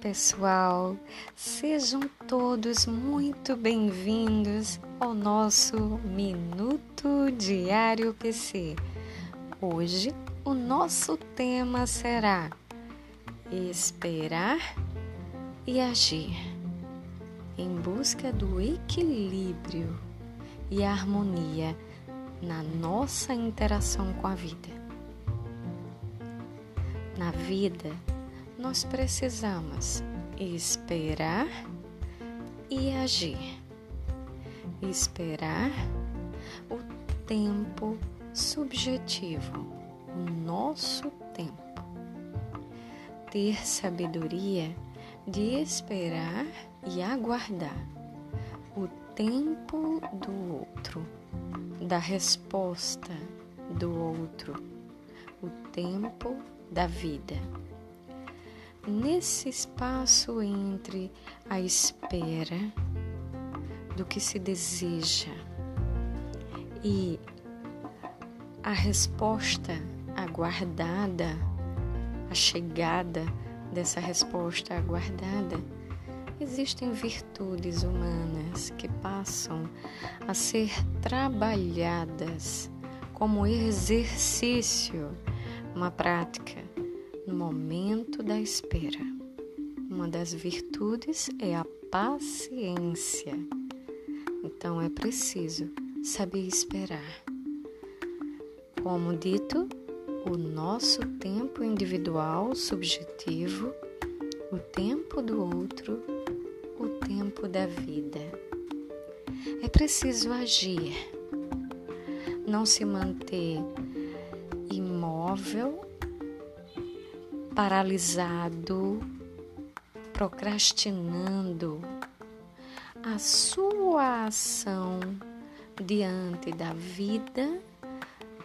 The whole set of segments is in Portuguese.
pessoal, sejam todos muito bem-vindos ao nosso Minuto Diário PC. Hoje o nosso tema será Esperar e Agir em busca do equilíbrio e harmonia na nossa interação com a vida. Na vida, nós precisamos esperar e agir. Esperar o tempo subjetivo, o nosso tempo. Ter sabedoria de esperar e aguardar o tempo do outro, da resposta do outro, o tempo da vida nesse espaço entre a espera do que se deseja e a resposta aguardada, a chegada dessa resposta aguardada, existem virtudes humanas que passam a ser trabalhadas como exercício, uma prática no momento da espera. Uma das virtudes é a paciência. Então é preciso saber esperar. Como dito, o nosso tempo individual, subjetivo, o tempo do outro, o tempo da vida. É preciso agir, não se manter imóvel paralisado, procrastinando a sua ação diante da vida,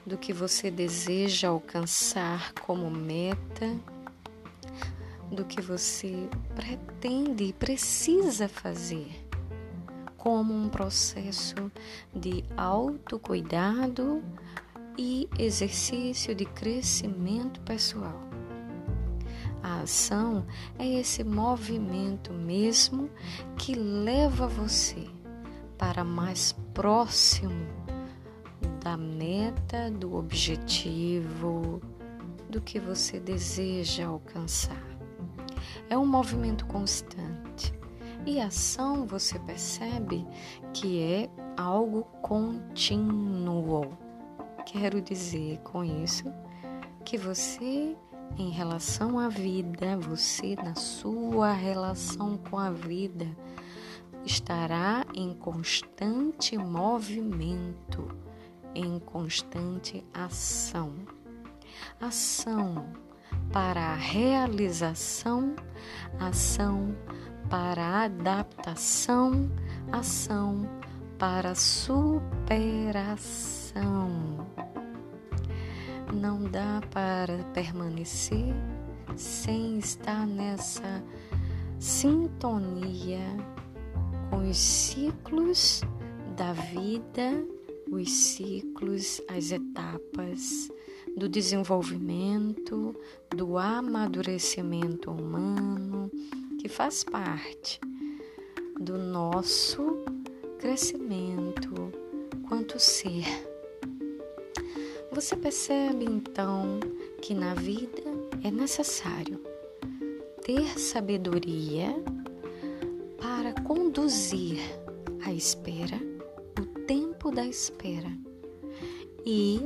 do que você deseja alcançar como meta, do que você pretende e precisa fazer, como um processo de autocuidado e exercício de crescimento pessoal. A ação é esse movimento mesmo que leva você para mais próximo da meta, do objetivo, do que você deseja alcançar. É um movimento constante. E ação você percebe que é algo contínuo. Quero dizer com isso que você em relação à vida, você na sua relação com a vida estará em constante movimento, em constante ação. Ação para a realização, ação para a adaptação, ação para a superação não dá para permanecer sem estar nessa sintonia com os ciclos da vida, os ciclos, as etapas do desenvolvimento, do amadurecimento humano, que faz parte do nosso crescimento quanto ser. Você percebe então que na vida é necessário ter sabedoria para conduzir a espera, o tempo da espera e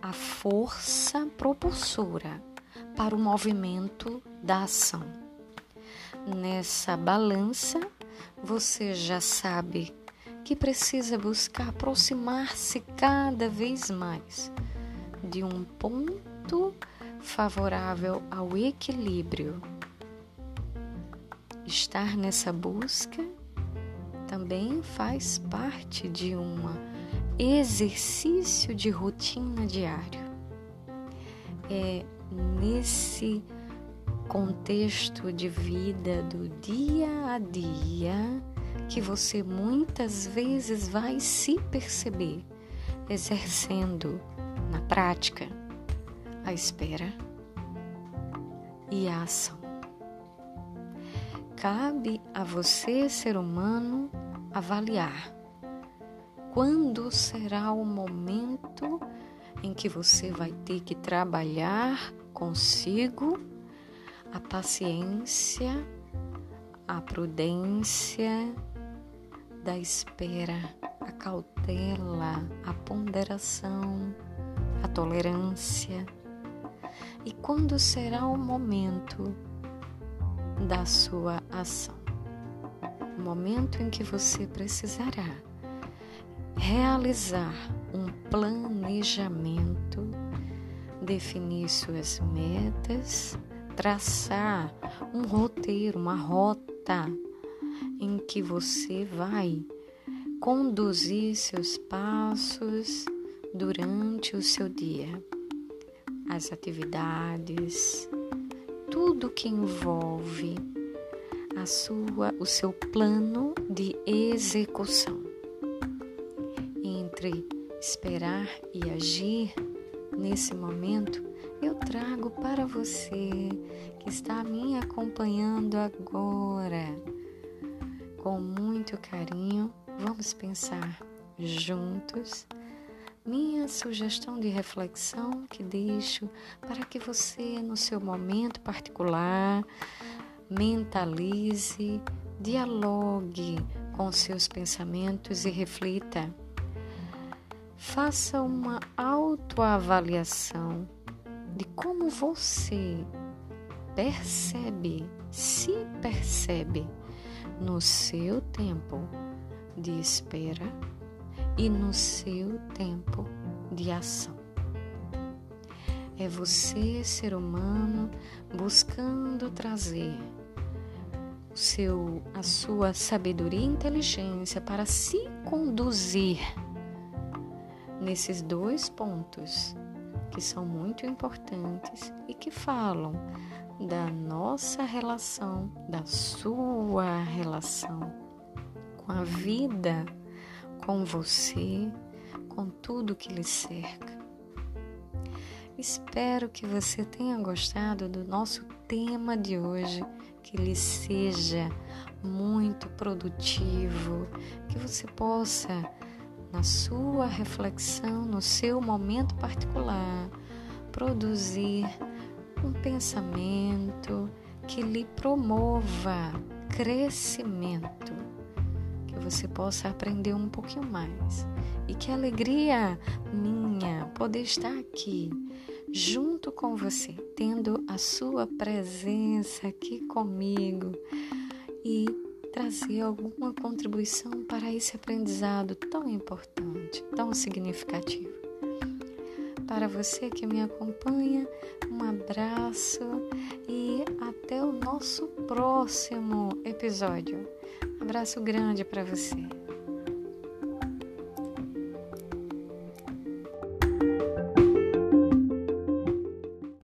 a força propulsora para o movimento da ação. Nessa balança, você já sabe que precisa buscar aproximar-se cada vez mais de um ponto favorável ao equilíbrio. Estar nessa busca também faz parte de um exercício de rotina diário. É nesse contexto de vida do dia a dia que você muitas vezes vai se perceber exercendo na prática a espera e a ação. cabe a você, ser humano, avaliar quando será o momento em que você vai ter que trabalhar consigo a paciência, a prudência da espera, a cautela, a ponderação, a tolerância. E quando será o momento da sua ação? O momento em que você precisará realizar um planejamento, definir suas metas, traçar um roteiro, uma rota em que você vai conduzir seus passos durante o seu dia, as atividades, tudo que envolve a sua, o seu plano de execução entre esperar e agir, nesse momento, eu trago para você que está me acompanhando agora. Com muito carinho, vamos pensar juntos. Minha sugestão de reflexão que deixo para que você, no seu momento particular, mentalize, dialogue com seus pensamentos e reflita. Faça uma autoavaliação de como você percebe, se percebe no seu tempo de espera e no seu tempo de ação. É você, ser humano, buscando trazer seu, a sua sabedoria e inteligência para se conduzir nesses dois pontos que são muito importantes e que falam da nossa relação, da sua relação com a vida, com você, com tudo que lhe cerca. Espero que você tenha gostado do nosso tema de hoje, que lhe seja muito produtivo, que você possa na sua reflexão, no seu momento particular, produzir um pensamento que lhe promova crescimento, que você possa aprender um pouquinho mais e que alegria minha poder estar aqui junto com você, tendo a sua presença aqui comigo e trazer alguma contribuição para esse aprendizado tão importante, tão significativo. Para você que me acompanha, abraço e até o nosso próximo episódio. abraço grande para você.